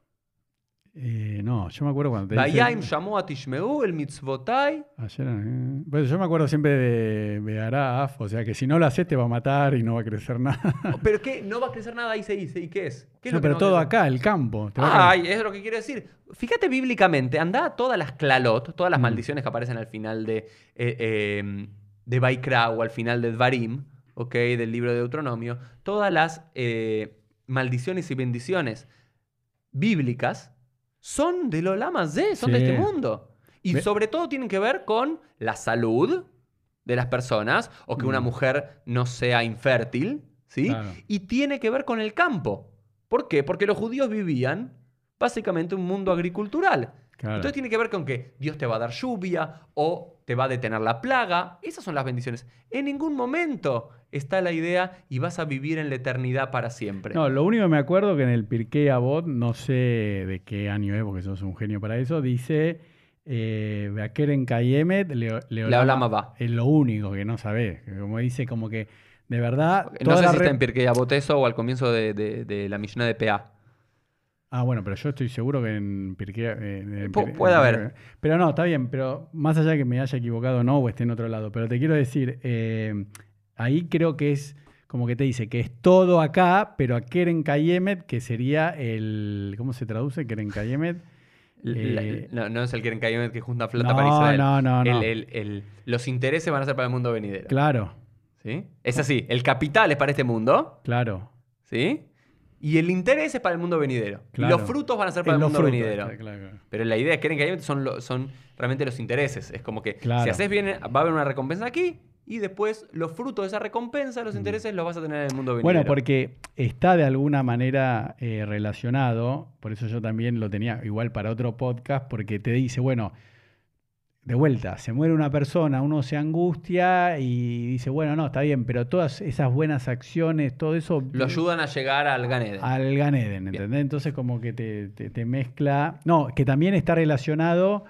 Eh, no, yo me acuerdo cuando te dice- Vayim Shamoa Tishmeu, el mitzvotai. Ayer, eh, bueno, yo me acuerdo siempre de Bearaf, o sea que si no lo haces te va a matar y no va a crecer nada. ¿Pero qué? No va a crecer nada, ahí se dice. ¿Y qué es? ¿Qué es No, lo que pero no a todo acá, el campo. te va a Ay, es lo que quiero decir. Fíjate bíblicamente, anda a todas las clalot, todas las Mm. maldiciones que aparecen al final de, eh, eh, de Baikra o al final de Dvarim, ¿ok? Del libro de Deuteronomio, todas las eh, maldiciones y bendiciones bíblicas son de los lamas de, son de este mundo. Y sobre todo tienen que ver con la salud de las personas o que una Mm. mujer no sea infértil, ¿sí? Claro. Y tiene que ver con el campo. ¿Por qué? Porque los judíos vivían básicamente un mundo agricultural. Claro. Entonces tiene que ver con que Dios te va a dar lluvia o te va a detener la plaga. Esas son las bendiciones. En ningún momento está la idea y vas a vivir en la eternidad para siempre. No, lo único que me acuerdo que en el Pirkei Avot, no sé de qué año es, porque sos un genio para eso, dice eh, Beakeren Kayemet, Leo- Leolama- Leolama va. Es lo único que no sabés. Como dice, como que de verdad. no sé si está en Pirkei Avot eso o al comienzo de, de- de la Mishnah de PA. Ah, bueno, pero yo estoy seguro que en Pirkei. eh, en puede en- haber. Pero no, está bien, pero más allá de que me haya equivocado o no, o esté en otro lado. Pero te quiero decir, eh, ahí creo que es. Como que te dice que es todo acá, pero a Keren Kayemet, que sería el. ¿Cómo se traduce? Keren Kayemet. Eh, no, no es el Keren Kayemet que junta plata no, para Israel. no, no, no. El- el- el- los intereses van a ser para el mundo venidero. Claro, ¿sí? Es así. El capital es para este mundo. claro. ¿sí? Y el interés es para el mundo venidero. Claro. Y los frutos van a ser para el mundo frutos, venidero. claro, claro. Pero la idea que quieren que hay son, lo- son realmente los intereses. Es como que Claro. si haces bien, va a haber una recompensa aquí y después los frutos de esa recompensa, los intereses, los vas a tener en el mundo venidero. Bueno, porque está de alguna manera eh, relacionado, por eso yo también lo tenía igual para otro podcast, porque te dice, bueno, de vuelta, se muere una persona, uno se angustia y dice, bueno, no, está bien, pero todas esas buenas acciones, todo eso... Lo ayudan a llegar al Ganeden. Al Ganeden, ¿entendés? Entonces como que te, te- te mezcla... No, que también está relacionado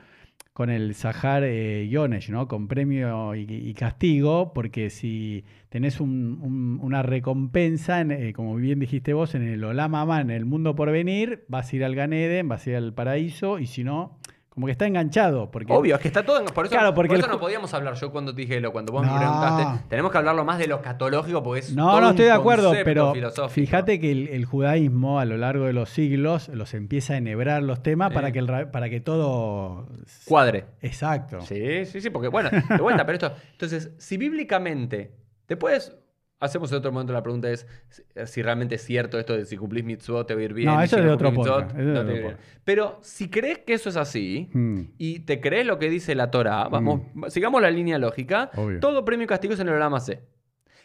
con el Sahar eh, Yonesh, ¿no? Con premio y, castigo, porque si tenés un- un- una recompensa, en, eh, como bien dijiste vos, en el Olamama, en el mundo por venir, vas a ir al Ganeden, vas a ir al paraíso, y si no, como que está enganchado. Porque, Obvio, es que está todo en... Por eso, Claro, porque por eso el no podíamos hablar yo cuando te dije lo, cuando vos No. me preguntaste. Tenemos que hablarlo más de lo catológico porque es No, todo no un estoy de acuerdo, pero filosófico. fíjate que el, el judaísmo a lo largo de los siglos los empieza a enhebrar los temas para, que el, ra- para que todo... Cuadre. Exacto. Sí, sí, sí, porque bueno, de vuelta, pero esto. Entonces, si bíblicamente te puedes. Hacemos en otro momento la pregunta es si- si realmente es cierto esto de si cumplís mitzvot te va a ir bien. No, eso si es de otro mitzvot, podcast, de otro a. Pero si crees que eso es así Hmm, y te crees lo que dice la Torah, vamos, sigamos la línea lógica, Obvio. todo premio y castigo es en el Olama C.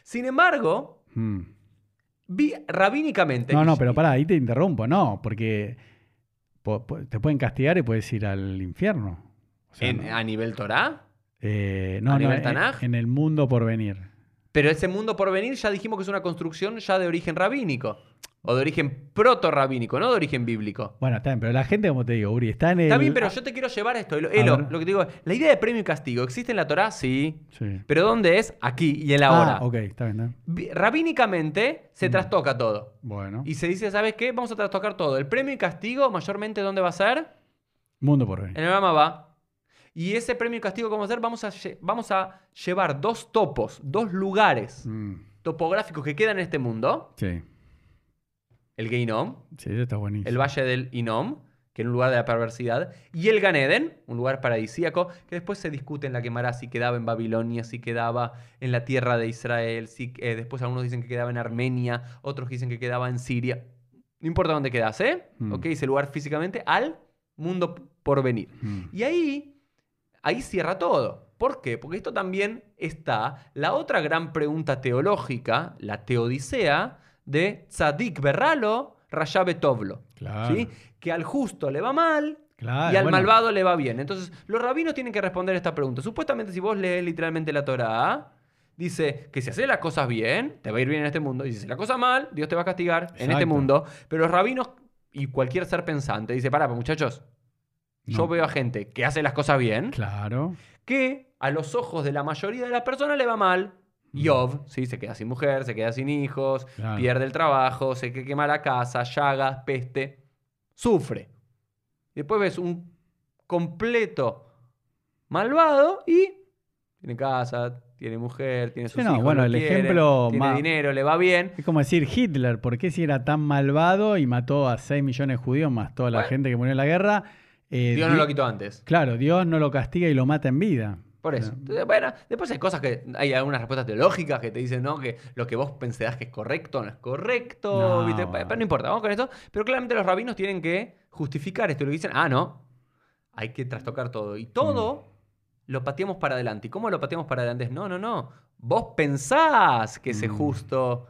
Sin embargo, hmm. vi rabínicamente. No, no, pero pará, ahí te interrumpo, no, porque po- po- te pueden castigar y puedes ir al infierno. O sea, en- no, a nivel Torah. eh, a no, no, nivel en- Tanaj. en el mundo por venir. Pero ese mundo por venir ya dijimos que es una construcción ya de origen rabínico. O de origen proto-rabínico, no de origen bíblico. Bueno, está bien, pero la gente, como te digo, Uri, está en el... Está bien, pero yo te quiero llevar a esto. Elo, Elo, ver. lo que te digo, la idea de premio y castigo, ¿existe en la Torah? Sí. Sí. Pero ¿dónde es? Aquí y en la hora. Ah, ok, está bien. ¿no? Rabínicamente se Mm. trastoca todo. Bueno, Y se dice, ¿sabes qué? Vamos a trastocar todo. El premio y castigo, mayormente, ¿dónde va a ser? mundo por venir. En el Rama va. Y ese premio y castigo, ¿cómo va a ser? Vamos a, vamos a llevar dos topos, dos lugares Mm, topográficos que quedan en este mundo. sí, El Geinom, sí, está buenísimo. el Valle del Inom, que era un lugar de la perversidad, y el Ganeden, un lugar paradisíaco, que después se discute en la quemará si quedaba en Babilonia, si quedaba en la tierra de Israel, si, eh, después algunos dicen que quedaba en Armenia, otros dicen que quedaba en Siria. No importa dónde quedase, ¿eh? Mm. ¿ok? Ese lugar físicamente al mundo por venir. Mm, Y ahí, ahí cierra todo. ¿Por qué? Porque esto también está la otra gran pregunta teológica, la teodicea de Tzadik Berralo, Rashabe Tovlo. Claro. ¿sí? Que al justo le va mal Claro, y al bueno. malvado le va bien. Entonces, los rabinos tienen que responder esta pregunta. Supuestamente, si vos lees literalmente la Torah, dice que si haces las cosas bien, te va a ir bien en este mundo. Y si haces las cosas mal, Dios te va a castigar en este mundo. Pero los rabinos y cualquier ser pensante dice, para, muchachos, yo No. veo a gente que hace las cosas bien, Claro. que a los ojos de la mayoría de las personas le va mal. Yov, ¿sí? se queda sin mujer, se queda sin hijos, Claro. pierde el trabajo, se que- quema la casa, llagas, peste, sufre. Después ves un completo malvado y tiene casa, tiene mujer, tiene sus Sí, no, hijos, bueno, el quieren, ejemplo tiene más- dinero, le va bien. Es como decir Hitler, ¿por qué si era tan malvado y mató a 6 millones de judíos más toda la Bueno. gente que murió en la guerra? Eh, Dios no lo quitó antes. Claro, Dios no lo castiga y lo mata en vida. Por eso. Entonces, bueno, después hay cosas que. Hay algunas respuestas teológicas que te dicen, ¿no? Que lo que vos pensás que es correcto no es correcto. No, ¿viste? bueno. Pero no importa, vamos con esto. Pero claramente los rabinos tienen que justificar esto. Y lo dicen, ah, no. Hay que trastocar todo. Y todo lo pateamos para adelante. ¿Y cómo lo pateamos para adelante? No, no, no. Vos pensás que ese Mm. justo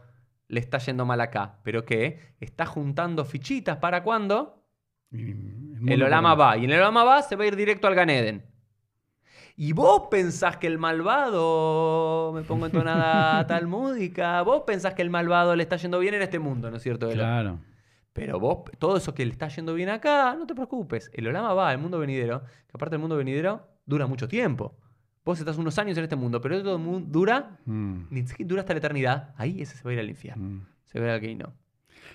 le está yendo mal acá. Pero que está juntando fichitas para cuándo? El Olama va. Y en el Olama va se va a ir directo al Ganeden. Y vos pensás que el malvado, me pongo en tonada talmúdica, vos pensás que el malvado le está yendo bien en este mundo, ¿no es cierto? Elo? Claro. Pero vos, todo eso que le está yendo bien acá, no te preocupes. El Olama va, el mundo venidero, que aparte el mundo venidero dura mucho tiempo. Vos estás unos años en este mundo, pero esto dura, Mm, dura hasta la eternidad. Ahí ese se va a ir al infierno. mm. Se ir aquí no.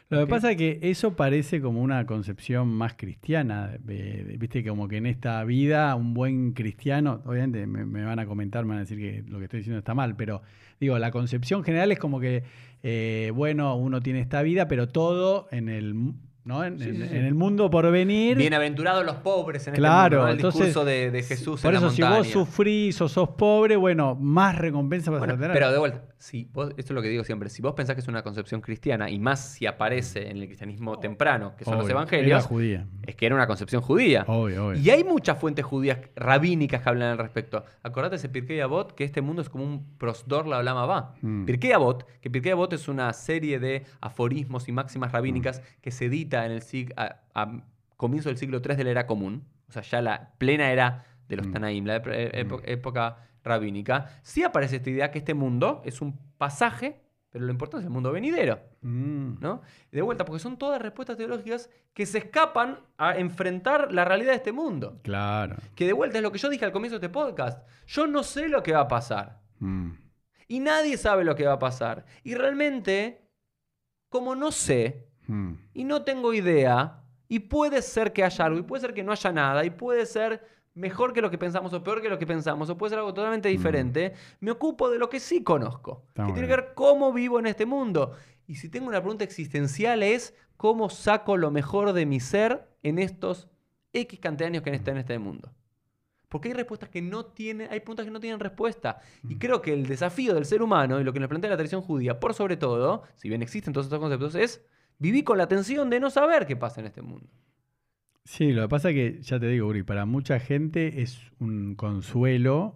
Lo que pasa es que eso parece como una concepción más cristiana. de- Viste, como que en esta vida un buen cristiano, obviamente me, me van a comentar, me van a decir que lo que estoy diciendo está mal, pero digo, la concepción general es como que, eh, bueno, uno tiene esta vida, pero todo en el, ¿no? En, Sí, en- sí, sí. en el mundo por venir. Bienaventurados los pobres en Claro, este mundo, ¿no? El entonces, discurso de, de Jesús Por en eso, la si montaña. vos sufrís o sos pobre, bueno, más recompensa vas Bueno, a tener. pero de vuelta, si vos, esto es lo que digo siempre, si vos pensás que es una concepción cristiana, y más si aparece en el cristianismo temprano, que son los evangelios, Era judía. es que era una concepción judía. Obvio, obvio. Y hay muchas fuentes judías rabínicas que hablan al respecto. Acordate ese Pirkei Avot, que este mundo es como un prosdor la Olama va. Mm. Pirkei Avot, que Pirkei Avot es una serie de aforismos y máximas rabínicas que se edita en el sig- a, a comienzo del siglo III de la era común. O sea, ya la plena era de los Mm. Tanaim, la ep- epo- época rabínica. Sí aparece esta idea que este mundo es un pasaje, pero lo importante es el mundo venidero. Mm. ¿no? De vuelta, porque son todas respuestas teológicas que se escapan a enfrentar la realidad de este mundo. Claro. Que de vuelta es lo que yo dije al comienzo de este podcast. Yo no sé lo que va a pasar. Mm. Y nadie sabe lo que va a pasar. Y realmente, como no sé Mm. y no tengo idea, y puede ser que haya algo, y puede ser que no haya nada, y puede ser mejor que lo que pensamos o peor que lo que pensamos, o puede ser algo totalmente diferente, me ocupo de lo que sí conozco, Está que tiene que ver cómo vivo en este mundo. Y si tengo una pregunta existencial es, ¿cómo saco lo mejor de mi ser en estos X cantidad de años que están en este mundo? Porque hay respuestas que no tienen, hay preguntas que no tienen respuesta. Y creo que el desafío del ser humano y lo que nos plantea la tradición judía, por sobre todo, si bien existen todos estos conceptos, es vivir con la tensión de no saber qué pasa en este mundo. Sí, lo que pasa es que, ya te digo, Uri, para mucha gente es un consuelo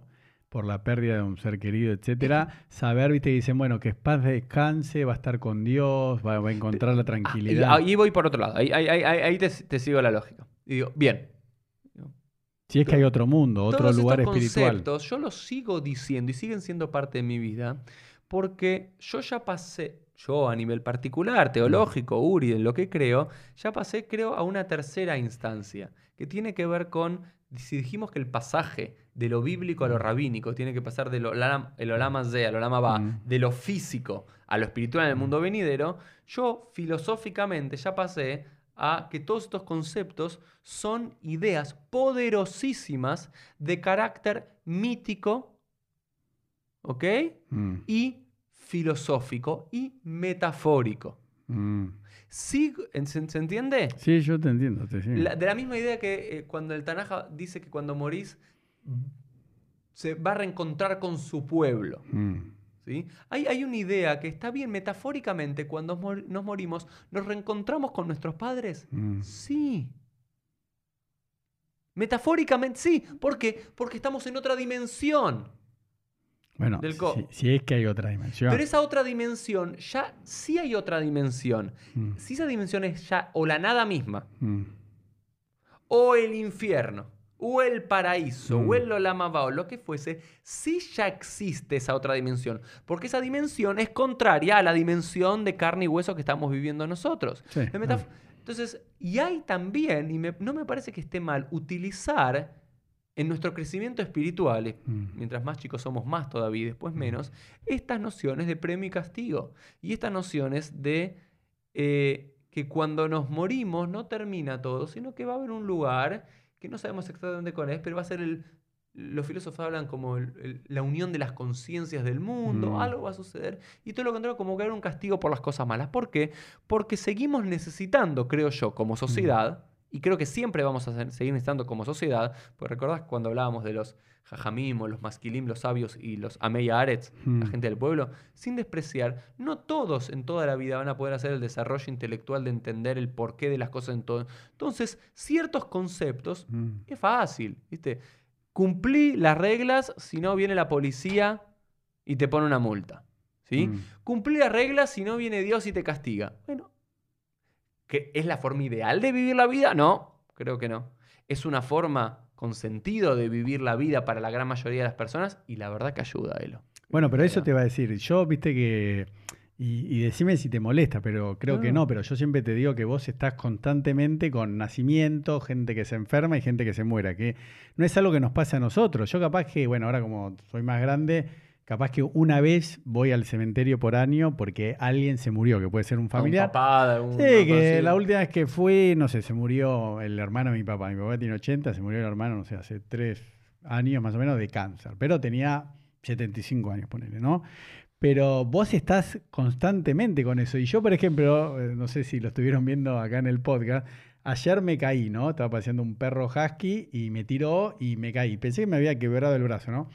por la pérdida de un ser querido, etcétera, saber, viste, dicen, bueno, que paz descanse, va a estar con Dios, va, va a encontrar la Ah, y tranquilidad. ahí voy por otro lado. Ahí, ahí- ahí- ahí te, te sigo la lógica. Y digo, bien. si es que hay otro mundo, otro todos lugar estos espiritual. conceptos yo los sigo diciendo y siguen siendo parte de mi vida porque yo ya pasé, yo a nivel particular, teológico, Uri, en lo que creo, ya pasé, creo, a una tercera instancia que tiene que ver con, si dijimos que el pasaje de lo bíblico a lo rabínico tiene que pasar del olam, el olama ze al olama ba, Mm. de lo físico a lo espiritual en el mundo venidero, yo filosóficamente ya pasé a que todos estos conceptos son ideas poderosísimas de carácter mítico, ¿ok? Mm, Y filosófico y metafórico. mm. Sí, ¿se, se entiende? Sí, yo te entiendo. Te sigo. La- de la misma idea que eh, cuando el Tanaja dice que cuando morís se va a reencontrar con su pueblo. Mm, ¿sí? Hay, hay una idea que está bien metafóricamente, cuando mor- nos morimos, ¿nos reencontramos con nuestros padres? mm. Sí. Metafóricamente sí. ¿Por qué? Porque estamos en otra dimensión. Bueno, Del si, si es que hay otra dimensión. Pero esa otra dimensión, ya sí hay otra dimensión. Mm, Si esa dimensión es ya o la nada misma, mm, o el infierno, o el paraíso, Mm. o el Olamaba, o lo que fuese, sí ya existe esa otra dimensión. Porque esa dimensión es contraria a la dimensión de carne y hueso que estamos viviendo nosotros. Sí, Entonces, y hay también, y me- no me parece que esté mal, utilizar en nuestro crecimiento espiritual, Mm. mientras más chicos somos más todavía y después menos, estas nociones de premio y castigo. Y estas nociones de eh, que cuando nos morimos no termina todo, sino que va a haber un lugar que no sabemos exactamente cuál es, pero va a ser el... Los filósofos hablan como el- el- la unión de las conciencias del mundo, Mm. algo va a suceder, y todo lo contrario, como que haber un castigo por las cosas malas. ¿Por qué? Porque seguimos necesitando, creo yo, como sociedad, y creo que siempre vamos a seguir necesitando como sociedad, porque recordás cuando hablábamos de los jajamim, o los masquilim, los sabios y los ameya arets, la Mm. gente del pueblo, sin despreciar, no todos en toda la vida van a poder hacer el desarrollo intelectual de entender el porqué de las cosas en todo. Entonces, ciertos conceptos Mm. es fácil, ¿viste? Cumplí las reglas, si no viene la policía y te pone una multa. ¿sí? Mm. Cumplí las reglas, si no viene Dios y te castiga. Bueno, ¿que ¿es la forma ideal de vivir la vida? No, creo que no. Es una forma con sentido de vivir la vida para la gran mayoría de las personas y la verdad que ayuda, Elo. Bueno, pero eso te va a decir. Yo, viste que. Y, y decime si te molesta, pero creo que No. no. Pero yo siempre te digo que vos estás constantemente con nacimiento, gente que se enferma y gente que se muera. Que no es algo que nos pase a nosotros. Yo, capaz que, bueno, ahora como soy más grande, capaz que una vez voy al cementerio por año porque alguien se murió, que puede ser un A un familiar. papá algún- Sí, que así. la última vez que fui, no sé, se murió el hermano de mi papá. Mi papá tiene 80, se murió el hermano, no sé, hace tres años más o menos de cáncer. Pero tenía 75 años, ponele, ¿no? Pero vos estás constantemente con eso. Y yo, por ejemplo, eh, no sé si lo estuvieron viendo acá en el podcast, ayer me caí, ¿no? Estaba paseando un perro husky y me tiró y me caí. Pensé que me había quebrado el brazo, ¿no?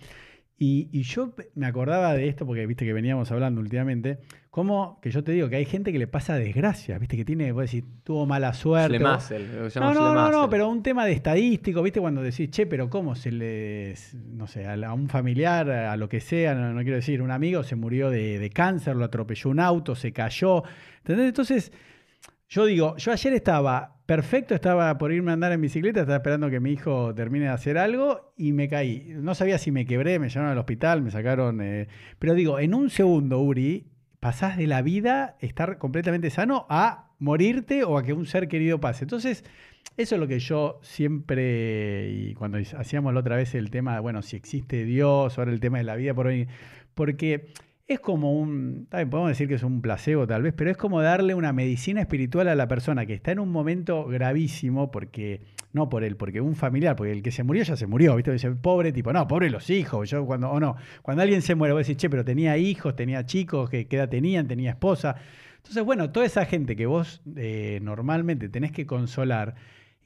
Y, yo me acordaba de esto, porque viste que veníamos hablando últimamente, como que yo te digo que hay gente que le pasa desgracia, viste que tiene, vos decís, tuvo mala suerte. no, no, no, no, pero un tema de estadístico, viste, cuando decís, che, pero ¿cómo se le, no sé, a, un familiar, a lo que sea, no, quiero decir, un amigo se murió de, de, cáncer, lo atropelló un auto, se cayó, ¿entendés? Entonces, yo digo, yo ayer estaba perfecto, estaba por irme a andar en bicicleta, estaba esperando que mi hijo termine de hacer algo y me caí. No sabía si me quebré, me llevaron al hospital, me sacaron... Eh, pero digo, en un segundo, Uri, pasás de la vida, estar completamente sano, a morirte o a que un ser querido pase. Entonces, eso es lo que yo siempre, y cuando hacíamos la otra vez el tema, bueno, si existe Dios, ahora el tema de la vida por hoy, porque es como un, también podemos decir que es un placebo tal vez, pero es como darle una medicina espiritual a la persona que está en un momento gravísimo, porque, no por él, porque un familiar, porque el que se murió ya se murió, ¿viste? Dice, pobre tipo, no, pobre los hijos, yo cuando, o no, cuando alguien se muere, vos decís, che, pero tenía hijos, tenía chicos, ¿qué, edad tenían? Tenía esposa. Entonces, bueno, toda esa gente que vos eh, normalmente tenés que consolar,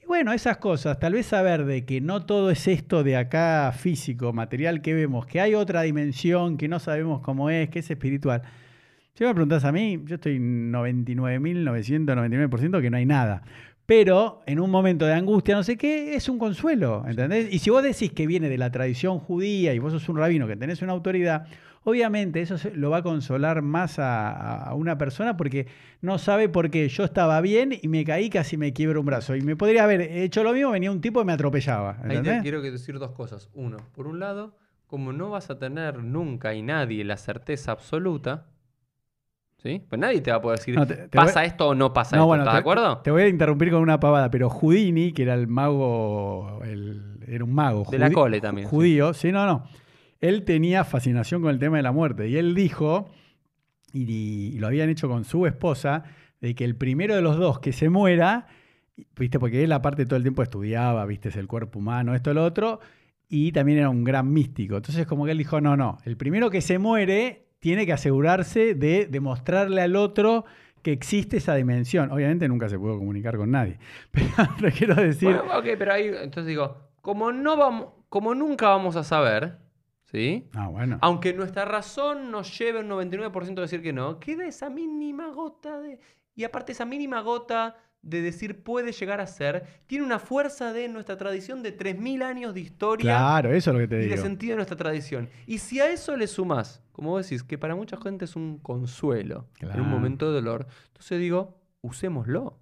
bueno, esas cosas, tal vez saber de que no todo es esto de acá físico, material que vemos, que hay otra dimensión que no sabemos cómo es, que es espiritual. Si me preguntas a mí, yo estoy 99.999% que no hay nada. Pero en un momento de angustia, no sé qué, es un consuelo, ¿entendés? Y si vos decís que viene de la tradición judía y vos sos un rabino que tenés una autoridad, Obviamente eso lo va a consolar más a, una persona porque no sabe por qué yo estaba bien y me caí, casi me quiebro un brazo. Y me podría haber hecho lo mismo, venía un tipo y me atropellaba. Ahí te quiero decir dos cosas. Uno, por un lado, como no vas a tener nunca y nadie la certeza absoluta, ¿Sí? Pues nadie te va a poder decir, ¿pasa esto o no pasa esto? ¿Estás de acuerdo? Te voy a interrumpir con una pavada, pero Houdini, que era el mago, era un mago. De la cole también. Judío, sí, no, no él tenía fascinación con el tema de la muerte. Y él dijo, y, lo habían hecho con su esposa, de que el primero de los dos que se muera, viste, porque él aparte todo el tiempo estudiaba, viste, es el cuerpo humano, esto, lo otro, y también era un gran místico. Entonces como que él dijo, no, no, el primero que se muere tiene que asegurarse de demostrarle al otro que existe esa dimensión. Obviamente nunca se pudo comunicar con nadie. Pero quiero decir... Ok, pero ahí, entonces digo, como, no vamos, como nunca vamos a saber, ¿Sí? Ah, bueno. Aunque nuestra razón nos lleve un 99% a decir que no, queda esa mínima gota de... Y aparte esa mínima gota de decir puede llegar a ser, tiene una fuerza de nuestra tradición de 3.000 años de historia. Claro, eso es lo que te y digo. de sentido de nuestra tradición. Y si a eso le sumas, como vos decís, que para mucha gente es un consuelo en un momento de dolor, entonces digo, usémoslo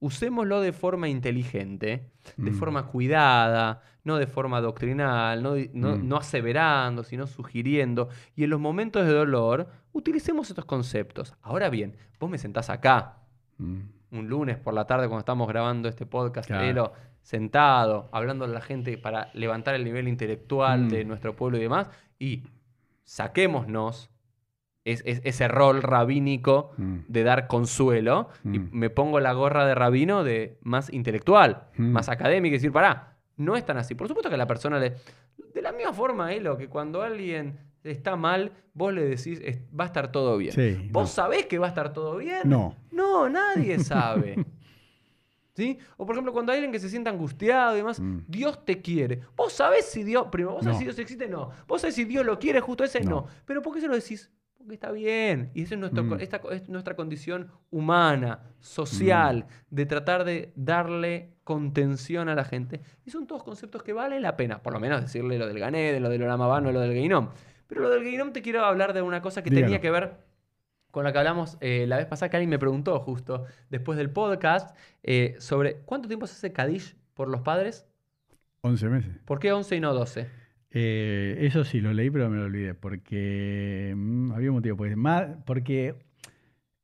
usémoslo de forma inteligente, de mm. forma cuidada, no de forma doctrinal, no, mm. no, aseverando, sino sugiriendo. Y en los momentos de dolor, utilicemos estos conceptos. Ahora bien, vos me sentás acá, mm. un lunes por la tarde cuando estamos grabando este podcast, sentado, hablando a la gente para levantar el nivel intelectual de nuestro pueblo y demás, y saquémonos es, ese rol rabínico mm. de dar consuelo y mm. me pongo la gorra de rabino de más intelectual, mm. más académico y decir, pará, no es tan así. Por supuesto que a la persona le... De la misma forma, lo que cuando alguien está mal, vos le decís, va a estar todo bien. ¿Vos sabés que va a estar todo bien? No. No, nadie sabe. ¿Sí? O por ejemplo, cuando hay alguien que se siente angustiado y demás, Dios te quiere. Vos sabés si Dios, primero, vos sabés si Dios existe, no. Vos sabés si Dios lo quiere, justo ese no. no. Pero ¿por qué se lo decís? Porque está bien. Y eso es, nuestro, mm. esta, es nuestra condición humana, social, mm. de tratar de darle contención a la gente. Y son todos conceptos que valen la pena, por lo menos decirle lo del Gané, de lo del Oramabano, lo del Geinom. Pero lo del Geinom te quiero hablar de una cosa que tenía que ver con la que hablamos eh, la vez pasada, que alguien me preguntó justo después del podcast, eh, sobre cuánto tiempo se hace Kadish por los padres. 11 meses. ¿Por qué 11 y no 12? Eh, eso sí, lo leí, pero me lo olvidé, porque mm, había un motivo. Pues, más, porque,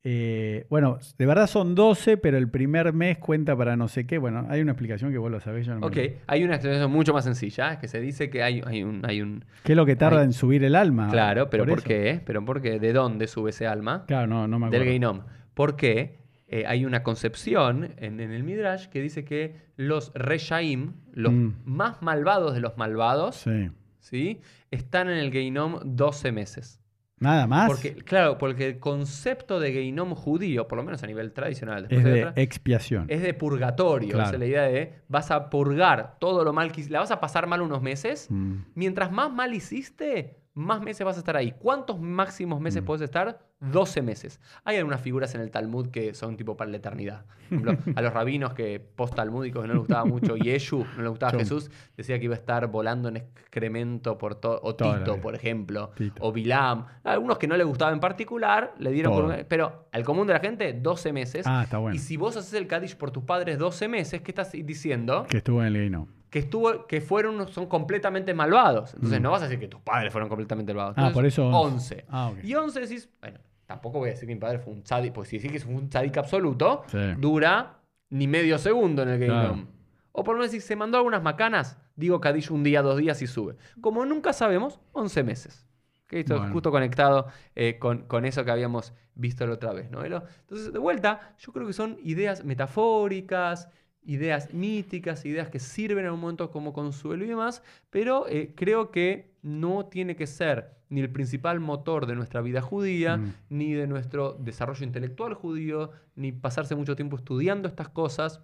eh, bueno, de verdad son 12, pero el primer mes cuenta para no sé qué. Bueno, hay una explicación que vos lo sabés. Yo no ok, hay una explicación mucho más sencilla, que se dice que hay, hay, un, hay un... ¿Qué es lo que tarda en subir el alma? Claro, pero ¿por, qué? ¿Pero por qué? ¿De dónde sube ese alma? Claro, no, no me acuerdo. Del Geinom. ¿Por qué? Eh, hay una concepción en, el Midrash que dice que los Reshaim, los mm. más malvados de los malvados, sí ¿sí? están en el Geinom 12 meses. Nada más. Porque, claro, porque el concepto de Geinom judío, por lo menos a nivel tradicional, es de de otra, expiación. es de purgatorio. Claro. Esa es la idea de vas a purgar todo lo mal que hiciste. La vas a pasar mal unos meses. Mm. Mientras más mal hiciste, más meses vas a estar ahí. ¿Cuántos máximos meses Mm. puedes estar? 12 meses. Hay algunas figuras en el Talmud que son tipo para la eternidad. Por ejemplo, a los rabinos que post-talmúdicos que no les gustaba mucho, Yeshu, no le gustaba Chum. Jesús, decía que iba a estar volando en excremento por todo. O Toda Tito, por ejemplo. Tito. O Bilam. Algunos que no le gustaba en particular, le dieron por Todo. un- Pero al común de la gente, 12 meses. Ah, está bueno. Y si vos haces el Kaddish por tus padres 12 meses, ¿qué estás diciendo? Que estuvo en el Gaino. Que estuvo que fueron son completamente malvados. Entonces Mm. no vas a decir que tus padres fueron completamente malvados. Ah, Entonces, por eso 11. Ah. Y 11 decís, bueno, tampoco voy a decir que mi padre fue un tzadik, pues si decís que es un tzadik absoluto, Sí. dura ni medio segundo en el Claro. O por lo menos si se mandó algunas macanas, digo Kaddish un día, dos días y sube. Como nunca sabemos, 11 meses. Que esto es justo conectado eh, con, con eso que habíamos visto la otra vez, ¿no? Entonces, de vuelta, yo creo que son ideas metafóricas, ideas míticas, ideas que sirven en un momento como consuelo y demás, pero eh, creo que no tiene que ser ni el principal motor de nuestra vida judía, Mm. ni de nuestro desarrollo intelectual judío, ni pasarse mucho tiempo estudiando estas cosas,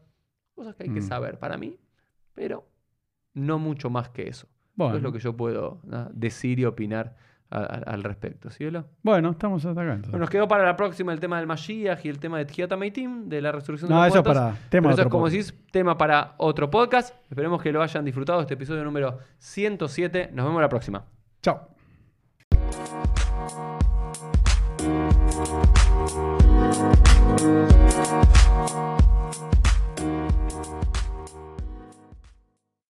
cosas que hay que Mm. saber para mí, pero no mucho más que eso. Bueno. Eso es lo que yo puedo ¿no? decir y opinar a- a- al respecto. ¿Sí, Elo? Bueno, estamos hasta acá. entonces. Bueno, nos quedó para la próxima el tema del Mashiach y el tema de Meitim, de la resurrección No, de los eso es muertos. para tema eso es como decís, tema para otro podcast. Esperemos que lo hayan disfrutado este episodio número 107. Nos vemos la próxima. Chao.